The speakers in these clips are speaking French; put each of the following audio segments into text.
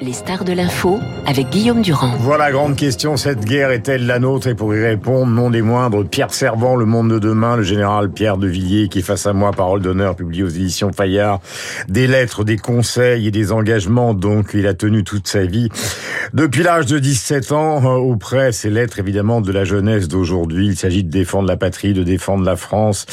Les stars de l'info avec Guillaume Durand. Voilà, grande question, cette guerre est-elle la nôtre? Et pour y répondre, non des moindres, Pierre Servant, Le Monde de demain, le général Pierre de Villiers, qui face à moi, parole d'honneur, publié aux éditions Fayard, des lettres, des conseils et des engagements, donc il a tenu toute sa vie. Depuis l'âge de 17 ans, euh, auprès, ces lettres évidemment de la jeunesse d'aujourd'hui, il s'agit de défendre la patrie, de défendre la France,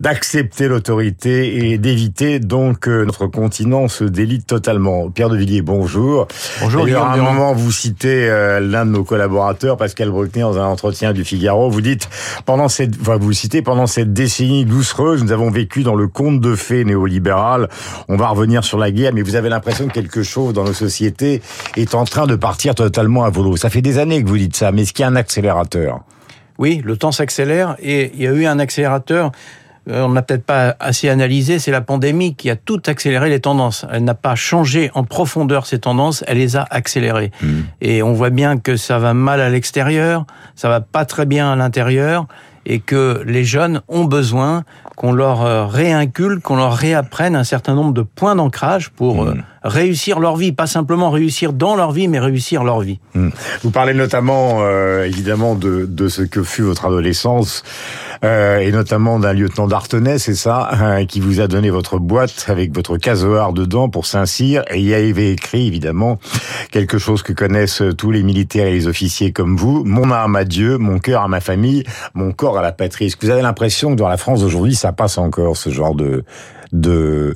d'accepter l'autorité et d'éviter donc que notre continent se délite totalement. Pierre de Villiers, bonjour. Bonjour, D'ailleurs, à un moment, vous citez euh, l'un de nos collaborateurs, Pascal Bruckner, dans un entretien du Figaro. Vous dites, pendant cette, enfin, vous citez, pendant cette décennie doucereuse, nous avons vécu dans le conte de fées néolibéral. On va revenir sur la guerre, mais vous avez l'impression que quelque chose dans nos sociétés est en train de partir totalement à volo. Ça fait des années que vous dites ça, mais est-ce qu'il y a un accélérateur? Oui, le temps s'accélère et il y a eu un accélérateur. Euh, On n'a peut-être pas assez analysé, c'est la pandémie qui a tout accéléré les tendances. Elle n'a pas changé en profondeur ces tendances, elle les a accélérées. Et on voit bien que ça va mal à l'extérieur, ça va pas très bien à l'intérieur, et que les jeunes ont besoin qu'on leur euh, réincule, qu'on leur réapprenne un certain nombre de points d'ancrage pour euh, réussir leur vie, pas simplement réussir dans leur vie, mais réussir leur vie. Hmm. Vous parlez notamment, euh, évidemment, de, de ce que fut votre adolescence, euh, et notamment d'un lieutenant d'Artenay, c'est ça, hein, qui vous a donné votre boîte avec votre casoar dedans pour Saint-Cyr, et il y avait écrit, évidemment, quelque chose que connaissent tous les militaires et les officiers comme vous, mon âme à Dieu, mon cœur à ma famille, mon corps à la patrie. Est-ce que vous avez l'impression que dans la France d'aujourd'hui, ça passe encore, ce genre de de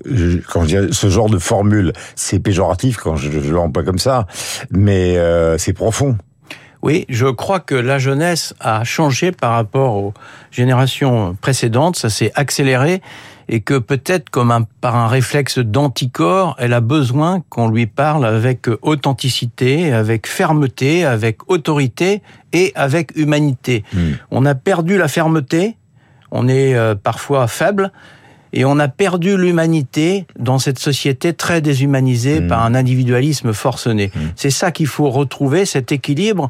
quand je dis ce genre de formule, c'est péjoratif quand je, je l'emploie comme ça, mais euh, c'est profond. Oui, je crois que la jeunesse a changé par rapport aux générations précédentes, ça s'est accéléré et que peut-être comme un, par un réflexe d'anticorps, elle a besoin qu'on lui parle avec authenticité, avec fermeté, avec autorité et avec humanité. Hmm. On a perdu la fermeté, on est euh, parfois faible, et on a perdu l'humanité dans cette société très déshumanisée Mmh. par un individualisme forcené. C'est ça qu'il faut retrouver, cet équilibre.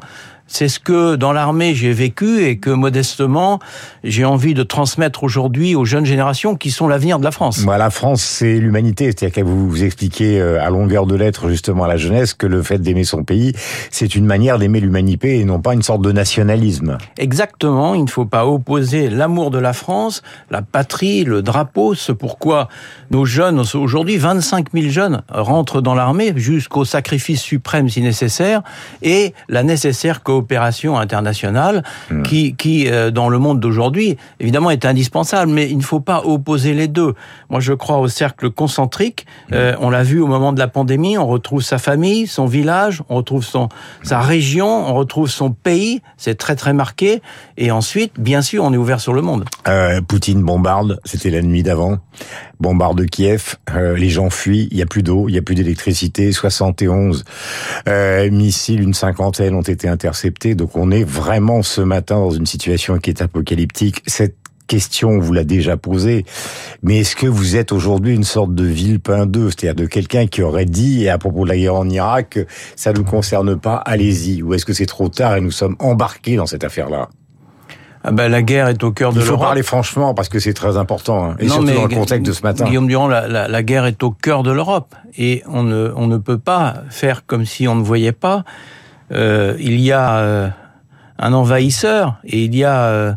C'est ce que dans l'armée j'ai vécu et que modestement j'ai envie de transmettre aujourd'hui aux jeunes générations qui sont l'avenir de la France. Moi, la France, c'est l'humanité. C'est-à-dire que vous vous expliquez euh, à longueur de lettres justement à la jeunesse que le fait d'aimer son pays, c'est une manière d'aimer l'humanité et non pas une sorte de nationalisme. Exactement, il ne faut pas opposer l'amour de la France, la patrie, le drapeau, ce pourquoi nos jeunes, aujourd'hui 25 000 jeunes rentrent dans l'armée jusqu'au sacrifice suprême si nécessaire, et la nécessaire coopération internationale qui, qui euh, dans le monde d'aujourd'hui, évidemment est indispensable, mais il ne faut pas opposer les deux. Moi je crois au cercle concentrique, Euh, on l'a vu au moment de la pandémie, on retrouve sa famille, son village, on retrouve son, sa région, on retrouve son pays, c'est très très marqué, et ensuite, bien sûr, on est ouvert sur le monde. Euh, Poutine bombarde, c'était la nuit d'avant, bombarde Kiev, euh, les gens fuient, il y a plus d'eau, il y a plus d'électricité, 71 euh, missiles, une cinquantaine ont été interceptés, donc on est vraiment ce matin dans une situation qui est apocalyptique. Cette question, on vous l'a déjà posée, mais est-ce que vous êtes aujourd'hui une sorte de villepin d'eux, c'est-à-dire de quelqu'un qui aurait dit, et à propos de la guerre en Irak, que ça ne nous concerne pas, allez-y, ou est-ce que c'est trop tard et nous sommes embarqués dans cette affaire-là? Ah ben, la guerre est au cœur de il faut l'Europe. parler franchement parce que c'est très important, hein, et Non, surtout mais dans le contexte de ce matin. Guillaume Durand, la, la- la guerre est au cœur de l'Europe et on ne, on ne peut pas faire comme si on ne voyait pas. Euh, il y a euh, un envahisseur et il y a euh,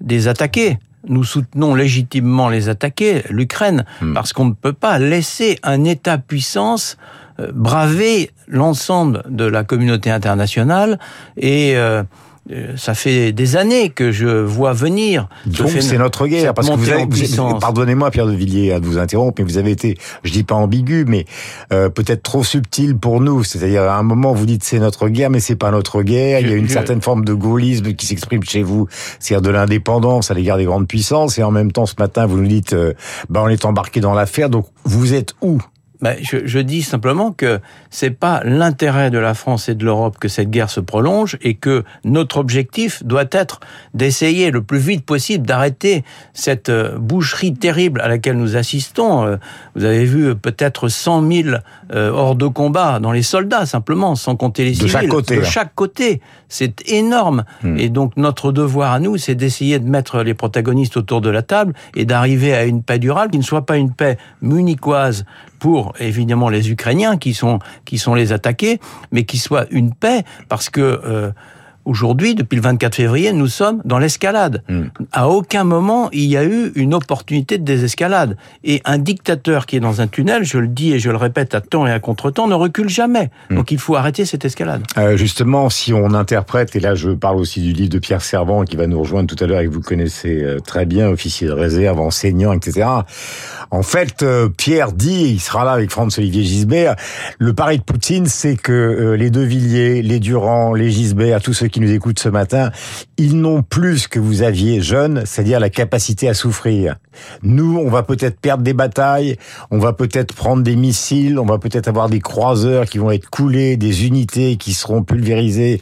des attaqués. Nous soutenons légitimement les attaqués, l'Ukraine, Hmm. parce qu'on ne peut pas laisser un État-puissance euh, braver l'ensemble de la communauté internationale et euh, ça fait des années que je vois venir. Donc c'est notre guerre parce que vous avez, vous pardonnez-moi Pierre de Villiers de vous interrompre, mais vous avez été, je dis pas ambigu, mais euh, peut-être trop subtil pour nous. C'est-à-dire à un moment vous dites c'est notre guerre, mais c'est pas notre guerre. Il y a une je- certaine forme de gaullisme qui s'exprime chez vous, c'est-à-dire de l'indépendance à l'égard des grandes puissances. Et en même temps ce matin vous nous dites, euh, bah on est embarqué dans l'affaire. Donc vous êtes où Ben, je, je dis simplement que c'est pas l'intérêt de la France et de l'Europe que cette guerre se prolonge et que notre objectif doit être d'essayer le plus vite possible d'arrêter cette euh, boucherie terrible à laquelle nous assistons. Euh, Vous avez vu peut-être 100 000 euh, hors de combat dans les soldats simplement, sans compter les De civils. chaque côté, De hein. chaque côté. C'est énorme. Hmm. Et donc notre devoir à nous, c'est d'essayer de mettre les protagonistes autour de la table et d'arriver à une paix durable qui ne soit pas une paix munichoise pour évidemment les Ukrainiens qui sont qui sont les attaqués, mais qui soit une paix parce que euh, Aujourd'hui, depuis le 24 février, nous sommes dans l'escalade. Hmm. À aucun moment il y a eu une opportunité de désescalade. Et un dictateur qui est dans un tunnel, je le dis et je le répète à temps et à contre-temps, ne recule jamais. Hmm. Donc il faut arrêter cette escalade. Euh, justement, si on interprète, et là je parle aussi du livre de Pierre Servant qui va nous rejoindre tout à l'heure et que vous connaissez euh, très bien, officier de réserve, enseignant, etc. En fait, euh, Pierre dit, il sera là avec Franz-Olivier Gisbert, le pari de Poutine, c'est que euh, les De Villiers, les Durand, les Gisbert, tous ceux qui nous écoutent ce matin, ils n'ont plus ce que vous aviez jeune, c'est-à-dire la capacité à souffrir. Nous, on va peut-être perdre des batailles, on va peut-être prendre des missiles, on va peut-être avoir des croiseurs qui vont être coulés, des unités qui seront pulvérisées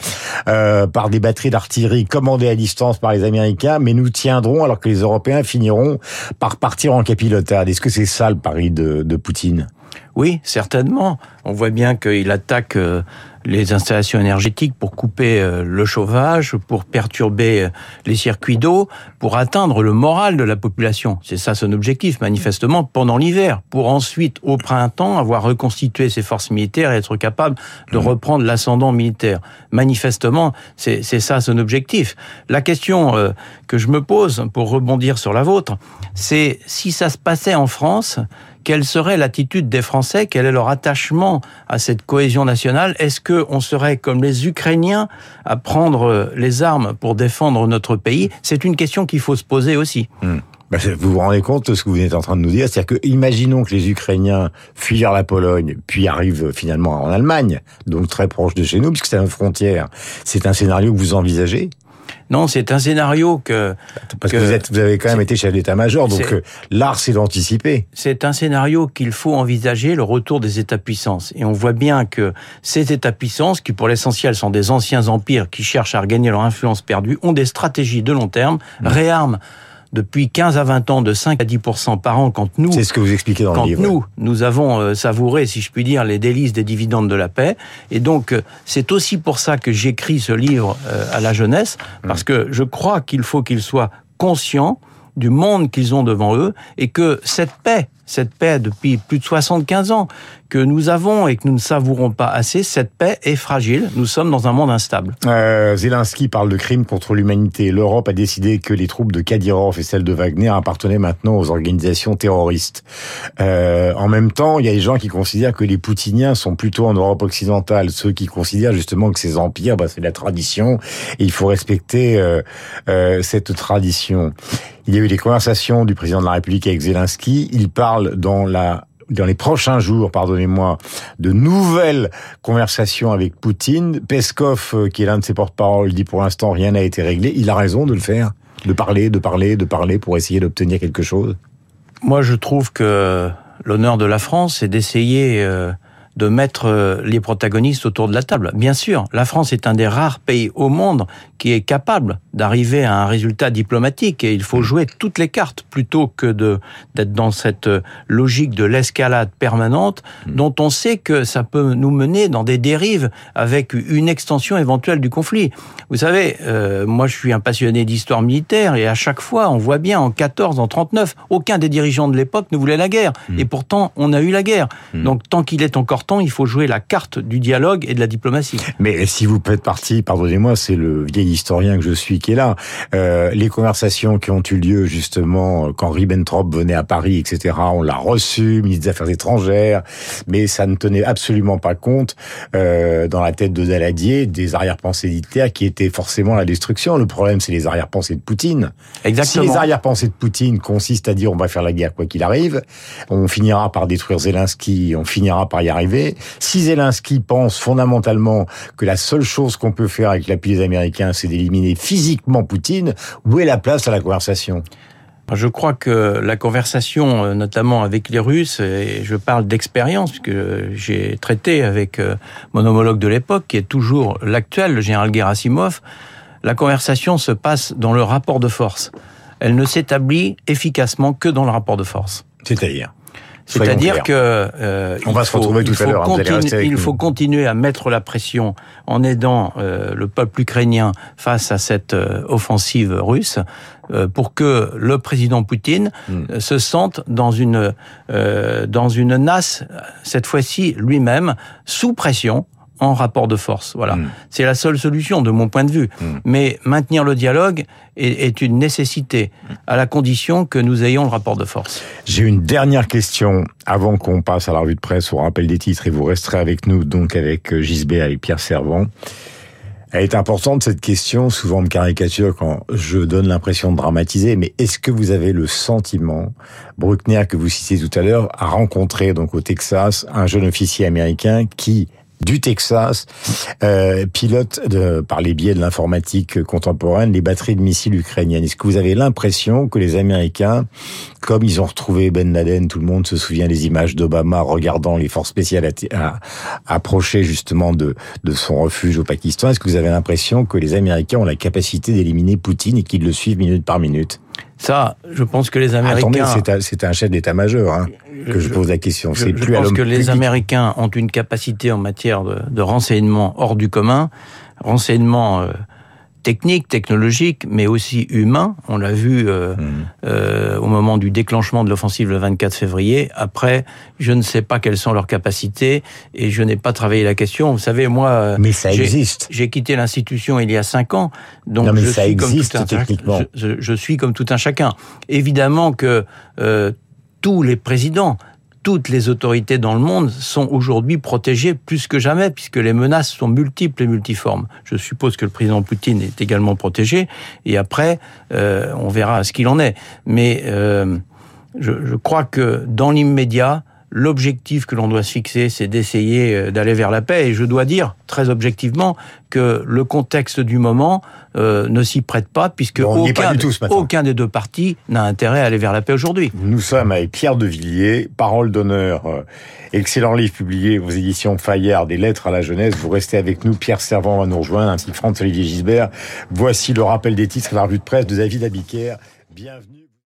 euh, par des batteries d'artillerie commandées à distance par les Américains, mais nous tiendrons alors que les Européens finiront par partir en capilotade. Est-ce que c'est ça le pari de, de Poutine? Oui, certainement. On voit bien qu'il attaque euh, les installations énergétiques pour couper euh, le chauffage, pour perturber euh, les circuits d'eau, pour atteindre le moral de la population. C'est ça son objectif, manifestement, pendant l'hiver, pour ensuite, au printemps, avoir reconstitué ses forces militaires et être capable de mmh. reprendre l'ascendant militaire. Manifestement, c'est ça son objectif. La question que je me pose, pour rebondir sur la vôtre, c'est si ça se passait en France, quelle serait l'attitude des Français? Quel est leur attachement à cette cohésion nationale? Est-ce qu'on serait comme les Ukrainiens à prendre les armes pour défendre notre pays? C'est une question qu'il faut se poser aussi. Hmm. Bah, vous vous rendez compte de ce que vous êtes en train de nous dire? C'est-à-dire que, imaginons que les Ukrainiens fuient vers la Pologne, puis arrivent finalement en Allemagne, donc très proche de chez nous, puisque c'est une frontière. C'est un scénario que vous envisagez? Non, c'est un scénario que... Parce que, vous, êtes, vous avez quand même été chef d'état-major, donc euh, l'art, c'est d'anticiper. C'est un scénario qu'il faut envisager, le retour des États-puissances. Et on voit bien que ces États-puissances, qui pour l'essentiel sont des anciens empires qui cherchent à regagner leur influence perdue, ont des stratégies de long terme, mmh. réarment depuis 15 à 20 ans de 5 à 10 par an quand nous C'est ce que vous expliquez dans quand le livre. nous nous avons euh, savouré si je puis dire les délices des dividendes de la paix et donc euh, c'est aussi pour ça que j'écris ce livre euh, à la jeunesse parce mmh. que je crois qu'il faut qu'ils soient conscients du monde qu'ils ont devant eux et que cette paix cette paix depuis plus de 75 ans que nous avons et que nous ne savourons pas assez, cette paix est fragile. Nous sommes dans un monde instable. Euh, Zelensky parle de crimes contre l'humanité. L'Europe a décidé que les troupes de Kadyrov et celles de Wagner appartenaient maintenant aux organisations terroristes. Euh, en même temps, il y a des gens qui considèrent que les Poutiniens sont plutôt en Europe occidentale, ceux qui considèrent justement que ces empires, bah, c'est la tradition et il faut respecter euh, euh, cette tradition. Il y a eu des conversations du président de la République avec Zelensky. Il parle dans la dans les prochains jours, pardonnez-moi, de nouvelles conversations avec Poutine. Peskov, euh, qui est l'un de ses porte-parole, dit pour l'instant rien n'a été réglé. Il a raison de le faire, de parler, de parler, de parler pour essayer d'obtenir quelque chose. Moi, je trouve que l'honneur de la France, c'est d'essayer euh, de mettre euh, les protagonistes autour de la table. Bien sûr, la France est un des rares pays au monde qui est capable d'arriver à un résultat diplomatique et il faut jouer toutes les cartes plutôt que de d'être dans cette logique de l'escalade permanente mm. dont on sait que ça peut nous mener dans des dérives avec une extension éventuelle du conflit. Vous savez, euh, moi je suis un passionné d'histoire militaire et à chaque fois on voit bien en 14, en 39, aucun des dirigeants de l'époque ne voulait la guerre mm. et pourtant on a eu la guerre. Mm. Donc tant qu'il est encore temps, il faut jouer la carte du dialogue et de la diplomatie. Mais si vous faites partie, pardonnez-moi, c'est le vieil historien que je suis qui est là. Euh, les conversations qui ont eu lieu justement quand Ribbentrop venait à Paris, etc. On l'a reçu, ministre des Affaires étrangères, mais ça ne tenait absolument pas compte euh, dans la tête de Daladier des arrière-pensées militaires qui étaient forcément la destruction. Le problème, c'est les arrière-pensées de Poutine. Exactement. Si les arrière-pensées de Poutine consistent à dire on va faire la guerre quoi qu'il arrive, on finira par détruire Zelensky, on finira par y arriver. Si Zelensky pense fondamentalement que la seule chose qu'on peut faire avec l'appui des Américains, c'est d'éliminer physiquement Poutine, où est la place à la conversation? Je crois que la conversation, euh, notamment avec les Russes, et je parle d'expérience, puisque j'ai traité avec euh, mon homologue de l'époque, qui est toujours l'actuel, le général Gerasimov, la conversation se passe dans le rapport de force. Elle ne s'établit efficacement que dans le rapport de force. C'est-à-dire? C'est-à-dire que euh, on va se retrouver tout à l'heure. il faut continuer à mettre la pression en aidant euh, le peuple ukrainien face à cette euh, offensive russe. euh, pour que le président Poutine mm. se sente dans une dans une nasse cette fois-ci lui-même sous pression en rapport de force. Voilà, hmm. c'est la seule solution de mon point de vue. Hmm. Mais maintenir le dialogue est, est, une nécessité à la condition que nous ayons le rapport de force. J'ai une dernière question avant qu'on passe à la revue de presse au rappel des titres et vous resterez avec nous donc avec euh, Gisbert avec Pierre Servant. Elle est importante cette question. Souvent on me caricature quand je donne l'impression de dramatiser, mais est-ce que vous avez le sentiment, Bruckner que vous citiez tout à l'heure, a rencontré donc au Texas un jeune officier américain qui du Texas euh, pilote de, par les biais de l'informatique contemporaine les batteries de missiles ukrainiennes. Est-ce que vous avez l'impression que les Américains, comme ils ont retrouvé Ben Laden, tout le monde se souvient des images d'Obama regardant les forces spéciales à, approcher justement de, de son refuge au Pakistan, est-ce que vous avez l'impression que les Américains ont la capacité d'éliminer Poutine et qu'ils le suivent minute par minute? Ça, je pense que les Américains. Attendez, c'est un, chef d'état-major hein, que je, pose la question. Plus je pense que les Américains ont une capacité en matière de, de renseignement hors du commun, renseignement euh, technique, technologique, mais aussi humain. On l'a vu euh, mmh. euh, au moment du déclenchement de l'offensive le 24 février. Après, je ne sais pas quelles sont leurs capacités et je n'ai pas travaillé la question. Vous savez, moi, euh, mais ça existe. J'ai quitté l'institution il y a cinq ans, donc non, mais je ça suis existe comme tout un, techniquement. Je, je, suis comme tout un chacun. Évidemment que euh, tous les présidents toutes les autorités dans le monde sont aujourd'hui protégées plus que jamais, puisque les menaces sont multiples et multiformes. Je suppose que le président Poutine est également protégé, et après, euh, on verra ce qu'il en est. Mais euh, je, je, crois que dans l'immédiat, l'objectif que l'on doit se fixer, c'est d'essayer euh, d'aller vers la paix. Et je dois dire, très objectivement, que le contexte du moment euh, ne s'y prête pas, puisque aucun, aucun, des deux partis n'a intérêt à aller vers la paix aujourd'hui. Nous sommes avec Pierre de Villiers, parole d'honneur, euh, excellent livre publié aux éditions Fayard, des lettres à la jeunesse. Vous restez avec nous, Pierre Servant va nous rejoindre, ainsi que Franz-Olivier Gisbert. Voici le rappel des titres et la revue de presse de David Abiker. Bienvenue.